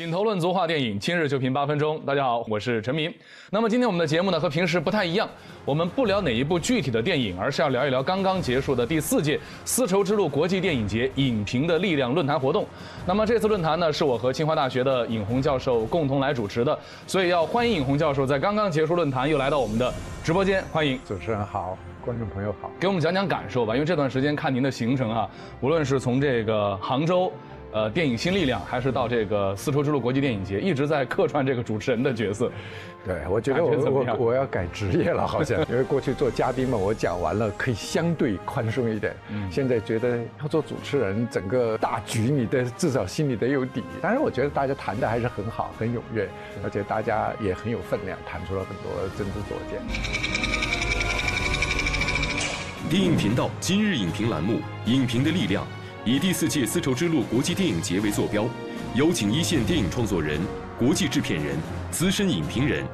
品头论足话电影，今日就评八分钟。大家好，我是陈明。那么今天我们的节目呢和平时不太一样，我们不聊哪一部具体的电影，而是要聊一聊刚刚结束的第四届丝绸之路国际电影节影评的力量论坛活动。那么这次论坛呢是我和清华大学的尹红教授共同来主持的，所以要欢迎尹红教授在刚刚结束论坛又来到我们的直播间，欢迎。主持人好，观众朋友好。给我们讲讲感受吧，因为这段时间看您的行程啊，无论是从这个杭州。呃，电影新力量还是到这个丝绸之路国际电影节，一直在客串这个主持人的角色。对，我觉得我我我要改职业了，好像因为过去做嘉宾嘛，我讲完了可以相对宽松一点。嗯，现在觉得要做主持人，整个大局你的至少心里得有底。当然，我觉得大家谈的还是很好，很踊跃，而且大家也很有分量，谈出了很多真知灼见。电影频道今日影评栏目，影评的力量。以第四届丝绸之路国际电影节为坐标，邀请一线电影创作人、国际制片人、资深影评人，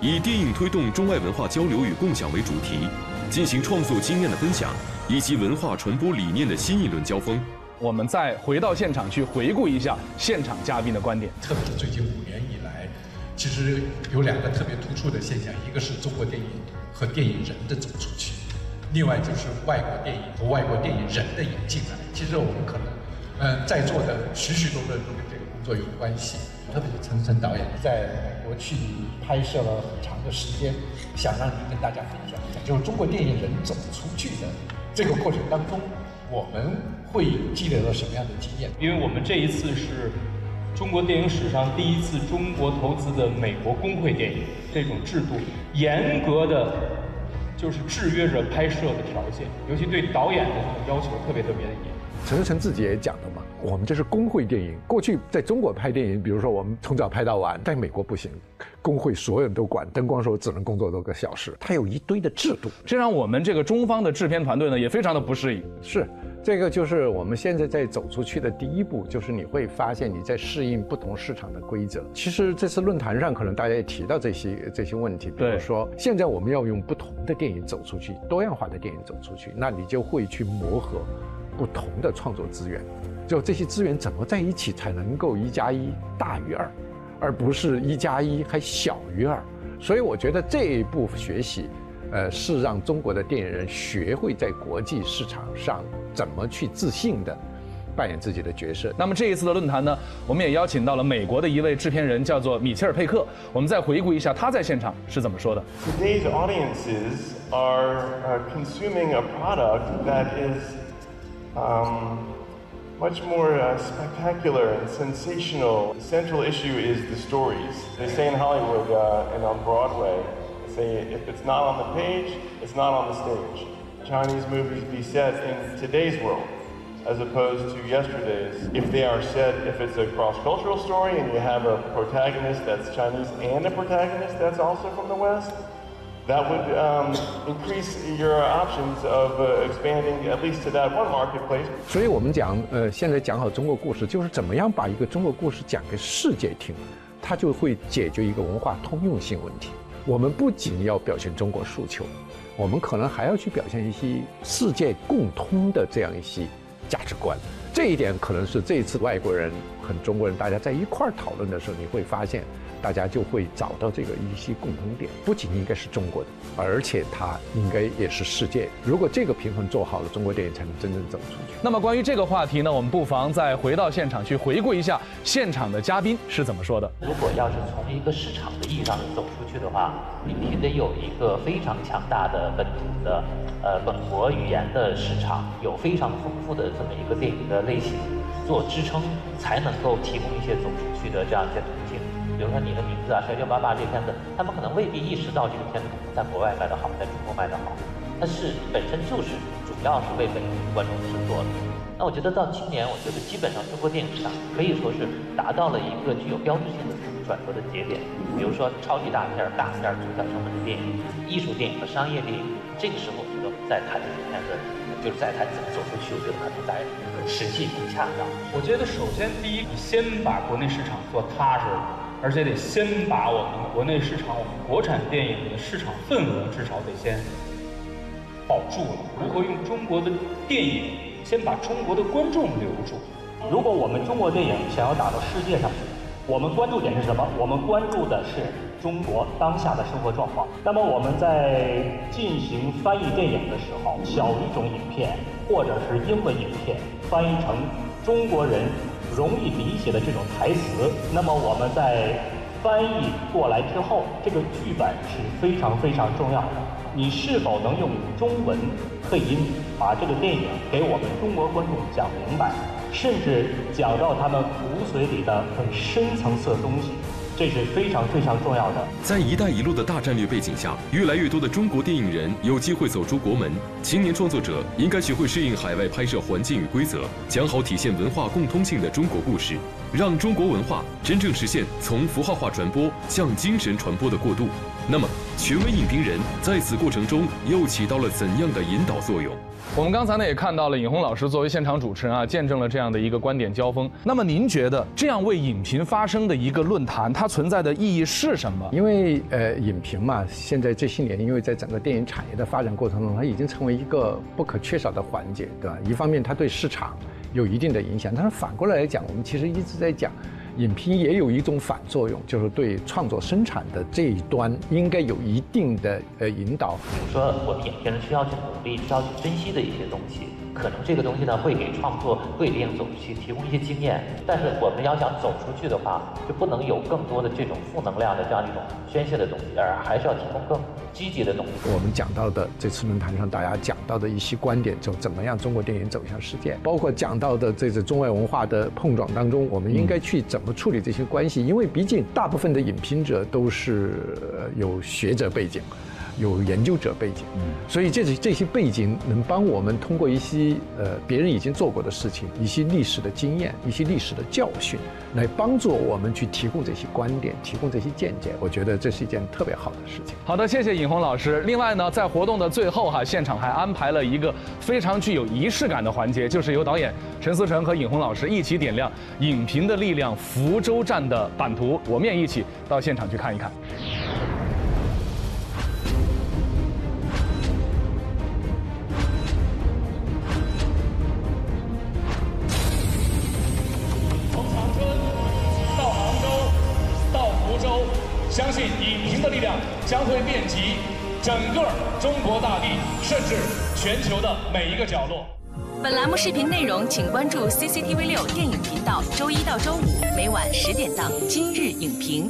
以电影推动中外文化交流与共享为主题，进行创作经验的分享以及文化传播理念的新一轮交锋。我们再回到现场去回顾一下现场嘉宾的观点。特别是最近五年以来，其实有两个特别突出的现象，一个是中国电影和电影人的走出去。另外就是外国电影和外国电影人的引进来，其实我们可能，嗯，在座的许许多多都跟这个工作有关系。特别是陈晨导演在美国去拍摄了很长的时间，想让你跟大家分享一下，就是中国电影人走出去的这个过程当中，我们会积累了什么样的经验？因为我们这一次是中国电影史上第一次中国投资的美国工会电影，这种制度严格的。就是制约着拍摄的条件，尤其对导演的这种要求特别特别的严。陈思诚自己也讲了嘛，我们这是工会电影。过去在中国拍电影，比如说我们从早拍到晚，在美国不行，工会所有人都管，灯光手只能工作多个小时，它有一堆的制度，这让我们这个中方的制片团队呢也非常的不适应。是。这个就是我们现在在走出去的第一步，就是你会发现你在适应不同市场的规则。其实这次论坛上可能大家也提到这些这些问题，比如说现在我们要用不同的电影走出去，多样化的电影走出去，那你就会去磨合不同的创作资源，就这些资源怎么在一起才能够一加一大于二，而不是一加一还小于二。所以我觉得这一步学习。呃，是让中国的电影人学会在国际市场上怎么去自信的扮演自己的角色。那么这一次的论坛呢，我们也邀请到了美国的一位制片人，叫做米切尔佩克。我们再回顾一下他在现场是怎么说的。Today's audiences are consuming a product that is um much more uh, spectacular and sensational. The central issue is the stories. They say in Hollywood uh, and on Broadway. they say if it's not on the page, it's not on the stage. Chinese movies be set in today's world as opposed to yesterday's. If they are set, if it's a cross-cultural story and you have a protagonist that's Chinese and a protagonist that's also from the West, that would um, increase your options of expanding at least to that one marketplace. 所以我们讲，呃，现在讲好中国故事，就是怎么样把一个中国故事讲给世界听，它就会解决一个文化通用性问题。我们不仅要表现中国诉求，我们可能还要去表现一些世界共通的这样一些价值观。这一点可能是这一次外国人和中国人大家在一块儿讨论的时候，你会发现。大家就会找到这个一些共同点，不仅应该是中国的，而且它应该也是世界。如果这个平衡做好了，中国电影才能真正走出去。那么关于这个话题呢，我们不妨再回到现场去回顾一下现场的嘉宾是怎么说的。如果要是从一个市场的意义上走出去的话，你必须得有一个非常强大的本土的，呃，本国语言的市场，有非常丰富的这么一个电影的类型做支撑，才能够提供一些走出去的这样一些途径。比如说你的名字啊，《摔跤吧爸》这片子，他们可能未必意识到这个片子在国外卖得好，在中国卖得好，但是本身就是主要是为本地观众制作的。那我觉得到今年，我觉得基本上中国电影市场可以说是达到了一个具有标志性的转折的节点。比如说超级大片、大片、中小成本的电影、艺术电影和商业电影，这个时候我觉得在谈这个片子，就是在谈怎么走出去，我觉得可能在时机更恰当。我觉得首先第一，你先把国内市场做踏实。而且得先把我们国内市场、我们国产电影的市场份额至少得先保住了。如何用中国的电影先把中国的观众留住？如果我们中国电影想要打到世界上去，我们关注点是什么？我们关注的是中国当下的生活状况。那么我们在进行翻译电影的时候，小语种影片或者是英文影片翻译成中国人容易理解的这种台词，那么我们在翻译过来之后，这个剧本是非常非常重要的。你是否能用中文配音把这个电影给我们中国观众讲明白？甚至讲到他们骨髓里的很深层次的东西，这是非常非常重要的。在“一带一路”的大战略背景下，越来越多的中国电影人有机会走出国门。青年创作者应该学会适应海外拍摄环境与规则，讲好体现文化共通性的中国故事，让中国文化真正实现从符号化传播向精神传播的过渡。那么，权威影评人在此过程中又起到了怎样的引导作用？我们刚才呢也看到了尹红老师作为现场主持人啊，见证了这样的一个观点交锋。那么您觉得这样为影评发声的一个论坛，它存在的意义是什么？因为呃，影评嘛，现在这些年，因为在整个电影产业的发展过程中，它已经成为一个不可缺少的环节，对吧？一方面它对市场有一定的影响，但是反过来来讲，我们其实一直在讲。影评也有一种反作用，就是对创作生产的这一端应该有一定的呃引导。比如说，我们影评人需要去努力，需要去分析的一些东西。可能这个东西呢，会给创作、会电影走出去提供一些经验。但是我们要想走出去的话，就不能有更多的这种负能量的这样一种宣泄的东西，而还是要提供更积极的东西。我们讲到的这次论坛上，大家讲到的一些观点，就怎么样中国电影走向世界，包括讲到的这次中外文化的碰撞当中，我们应该去怎么处理这些关系？因为毕竟大部分的影评者都是有学者背景。有研究者背景，所以这些这些背景能帮我们通过一些呃别人已经做过的事情，一些历史的经验，一些历史的教训，来帮助我们去提供这些观点，提供这些见解。我觉得这是一件特别好的事情。好的，谢谢尹红老师。另外呢，在活动的最后哈，现场还安排了一个非常具有仪式感的环节，就是由导演陈思诚和尹红老师一起点亮《影评的力量》福州站的版图，我们也一起到现场去看一看。中国大地，甚至全球的每一个角落。本栏目视频内容，请关注 CCTV 六电影频道，周一到周五每晚十点档《今日影评》。